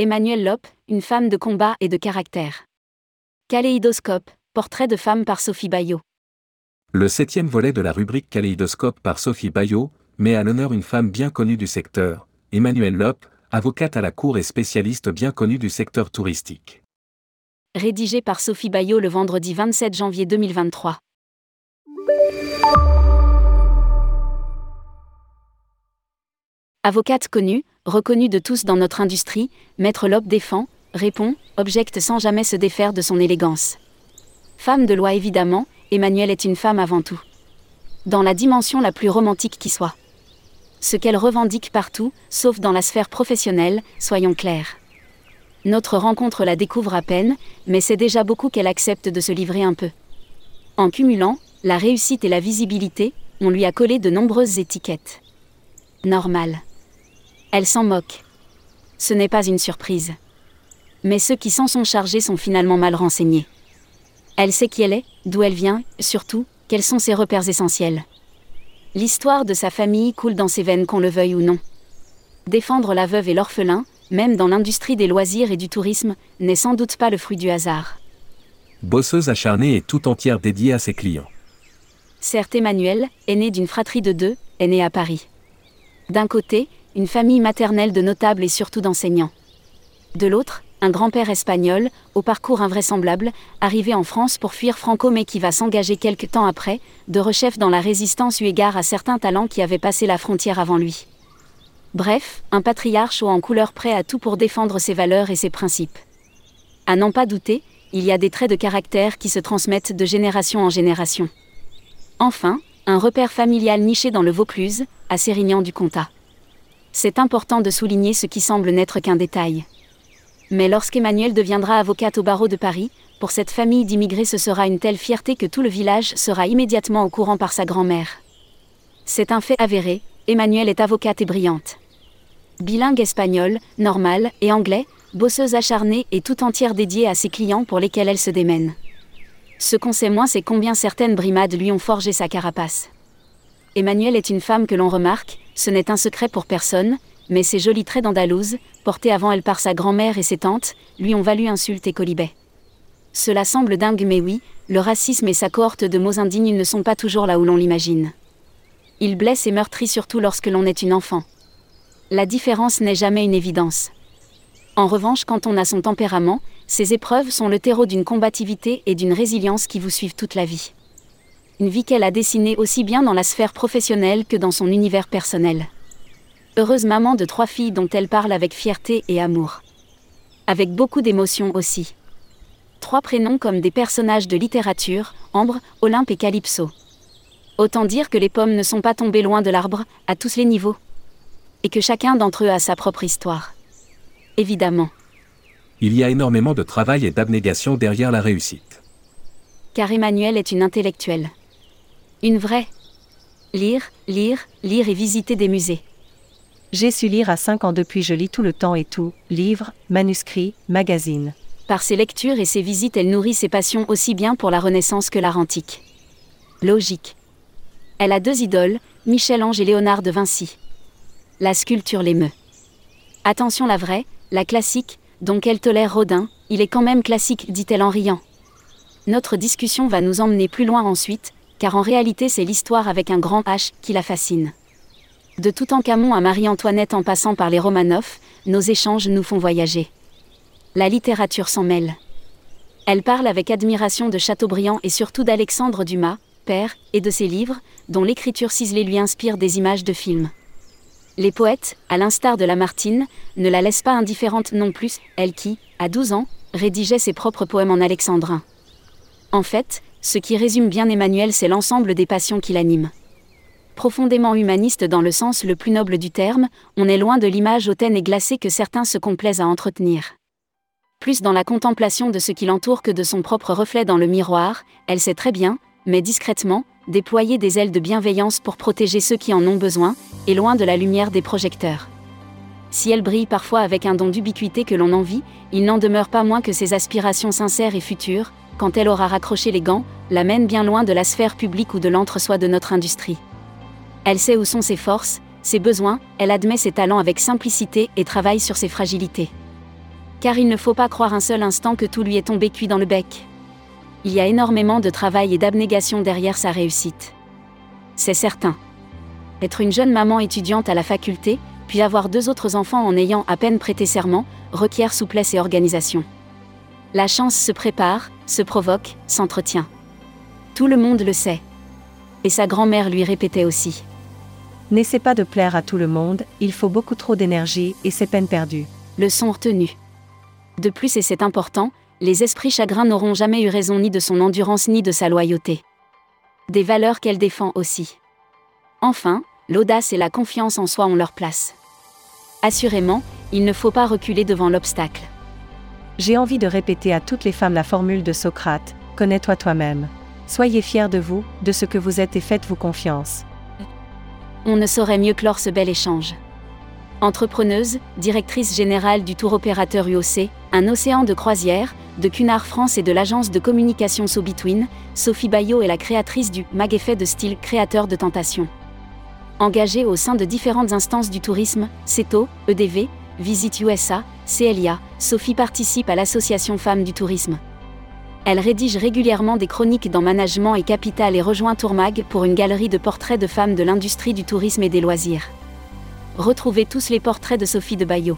Emmanuelle Lope, une femme de combat et de caractère. Kaléidoscope, portrait de femme par Sophie Bayot. Le septième volet de la rubrique Kaléidoscope par Sophie Bayot met à l'honneur une femme bien connue du secteur, Emmanuelle Lope, avocate à la cour et spécialiste bien connue du secteur touristique. Rédigé par Sophie Bayot le vendredi 27 janvier 2023. Avocate connue, reconnue de tous dans notre industrie, Maître Lope défend, répond, objecte sans jamais se défaire de son élégance. Femme de loi évidemment, Emmanuelle est une femme avant tout. Dans la dimension la plus romantique qui soit. Ce qu'elle revendique partout, sauf dans la sphère professionnelle, soyons clairs. Notre rencontre la découvre à peine, mais c'est déjà beaucoup qu'elle accepte de se livrer un peu. En cumulant, la réussite et la visibilité, on lui a collé de nombreuses étiquettes. Normal. Elle s'en moque. Ce n'est pas une surprise. Mais ceux qui s'en sont chargés sont finalement mal renseignés. Elle sait qui elle est, d'où elle vient, surtout, quels sont ses repères essentiels. L'histoire de sa famille coule dans ses veines qu'on le veuille ou non. Défendre la veuve et l'orphelin, même dans l'industrie des loisirs et du tourisme, n'est sans doute pas le fruit du hasard. Bosseuse acharnée et tout entière dédiée à ses clients. Certes, Emmanuel, aîné d'une fratrie de deux, est né à Paris. D'un côté, une famille maternelle de notables et surtout d'enseignants. De l'autre, un grand-père espagnol, au parcours invraisemblable, arrivé en France pour fuir Franco mais qui va s'engager quelque temps après, de rechef dans la résistance eu égard à certains talents qui avaient passé la frontière avant lui. Bref, un patriarche haut en couleur prêt à tout pour défendre ses valeurs et ses principes. À n'en pas douter, il y a des traits de caractère qui se transmettent de génération en génération. Enfin, un repère familial niché dans le Vaucluse, à Sérignan du Comtat. C'est important de souligner ce qui semble n'être qu'un détail. Mais lorsqu'Emmanuel deviendra avocate au barreau de Paris, pour cette famille d'immigrés ce sera une telle fierté que tout le village sera immédiatement au courant par sa grand-mère. C'est un fait avéré, Emmanuel est avocate et brillante. Bilingue espagnol, normal et anglais, bosseuse acharnée et tout entière dédiée à ses clients pour lesquels elle se démène. Ce qu'on sait moins, c'est combien certaines brimades lui ont forgé sa carapace. Emmanuel est une femme que l'on remarque, ce n'est un secret pour personne, mais ses jolis traits d'Andalouse, portés avant elle par sa grand-mère et ses tantes, lui ont valu insultes et colibets. Cela semble dingue mais oui, le racisme et sa cohorte de mots indignes ne sont pas toujours là où l'on l'imagine. Il blesse et meurtrit surtout lorsque l'on est une enfant. La différence n'est jamais une évidence. En revanche, quand on a son tempérament, ces épreuves sont le terreau d'une combativité et d'une résilience qui vous suivent toute la vie une vie qu'elle a dessinée aussi bien dans la sphère professionnelle que dans son univers personnel. Heureuse maman de trois filles dont elle parle avec fierté et amour. Avec beaucoup d'émotion aussi. Trois prénoms comme des personnages de littérature, Ambre, Olympe et Calypso. Autant dire que les pommes ne sont pas tombées loin de l'arbre, à tous les niveaux. Et que chacun d'entre eux a sa propre histoire. Évidemment. Il y a énormément de travail et d'abnégation derrière la réussite. Car Emmanuel est une intellectuelle. Une vraie. Lire, lire, lire et visiter des musées. J'ai su lire à 5 ans depuis je lis tout le temps et tout, livres, manuscrits, magazines. Par ses lectures et ses visites, elle nourrit ses passions aussi bien pour la Renaissance que l'art antique. Logique. Elle a deux idoles, Michel-Ange et Léonard de Vinci. La sculpture l'émeut. Attention la vraie, la classique, donc elle tolère Rodin, il est quand même classique, dit-elle en riant. Notre discussion va nous emmener plus loin ensuite, car en réalité c'est l'histoire avec un grand H qui la fascine. De Toutankhamon à Marie-Antoinette en passant par les Romanov, nos échanges nous font voyager. La littérature s'en mêle. Elle parle avec admiration de Chateaubriand et surtout d'Alexandre Dumas, père, et de ses livres, dont l'écriture ciselée lui inspire des images de films. Les poètes, à l'instar de Lamartine, ne la laissent pas indifférente non plus, elle qui, à 12 ans, rédigeait ses propres poèmes en alexandrin. En fait, ce qui résume bien Emmanuel, c'est l'ensemble des passions qui l'animent. Profondément humaniste dans le sens le plus noble du terme, on est loin de l'image hautaine et glacée que certains se complaisent à entretenir. Plus dans la contemplation de ce qui l'entoure que de son propre reflet dans le miroir, elle sait très bien, mais discrètement, déployer des ailes de bienveillance pour protéger ceux qui en ont besoin, et loin de la lumière des projecteurs. Si elle brille parfois avec un don d'ubiquité que l'on envie, il n'en demeure pas moins que ses aspirations sincères et futures, quand elle aura raccroché les gants, la mène bien loin de la sphère publique ou de l'entre-soi de notre industrie. Elle sait où sont ses forces, ses besoins, elle admet ses talents avec simplicité et travaille sur ses fragilités. Car il ne faut pas croire un seul instant que tout lui est tombé cuit dans le bec. Il y a énormément de travail et d'abnégation derrière sa réussite. C'est certain. Être une jeune maman étudiante à la faculté, puis avoir deux autres enfants en ayant à peine prêté serment, requiert souplesse et organisation. La chance se prépare, se provoque, s'entretient. Tout le monde le sait. Et sa grand-mère lui répétait aussi. N'essaie pas de plaire à tout le monde, il faut beaucoup trop d'énergie et c'est peine perdue. Leçon retenue. De plus, et c'est important, les esprits chagrins n'auront jamais eu raison ni de son endurance ni de sa loyauté. Des valeurs qu'elle défend aussi. Enfin, l'audace et la confiance en soi ont leur place. Assurément, il ne faut pas reculer devant l'obstacle. J'ai envie de répéter à toutes les femmes la formule de Socrate, connais-toi toi-même. Soyez fiers de vous, de ce que vous êtes et faites-vous confiance. On ne saurait mieux clore ce bel échange. Entrepreneuse, directrice générale du tour opérateur UOC, un océan de croisière, de Cunard France et de l'agence de communication So Sophie Bayot est la créatrice du Mag Effet de style créateur de tentation. Engagée au sein de différentes instances du tourisme, CETO, EDV, Visit USA, CLIA, Sophie participe à l'association Femmes du Tourisme. Elle rédige régulièrement des chroniques dans Management et Capital et rejoint Tourmag pour une galerie de portraits de femmes de l'industrie du tourisme et des loisirs. Retrouvez tous les portraits de Sophie de Bayot.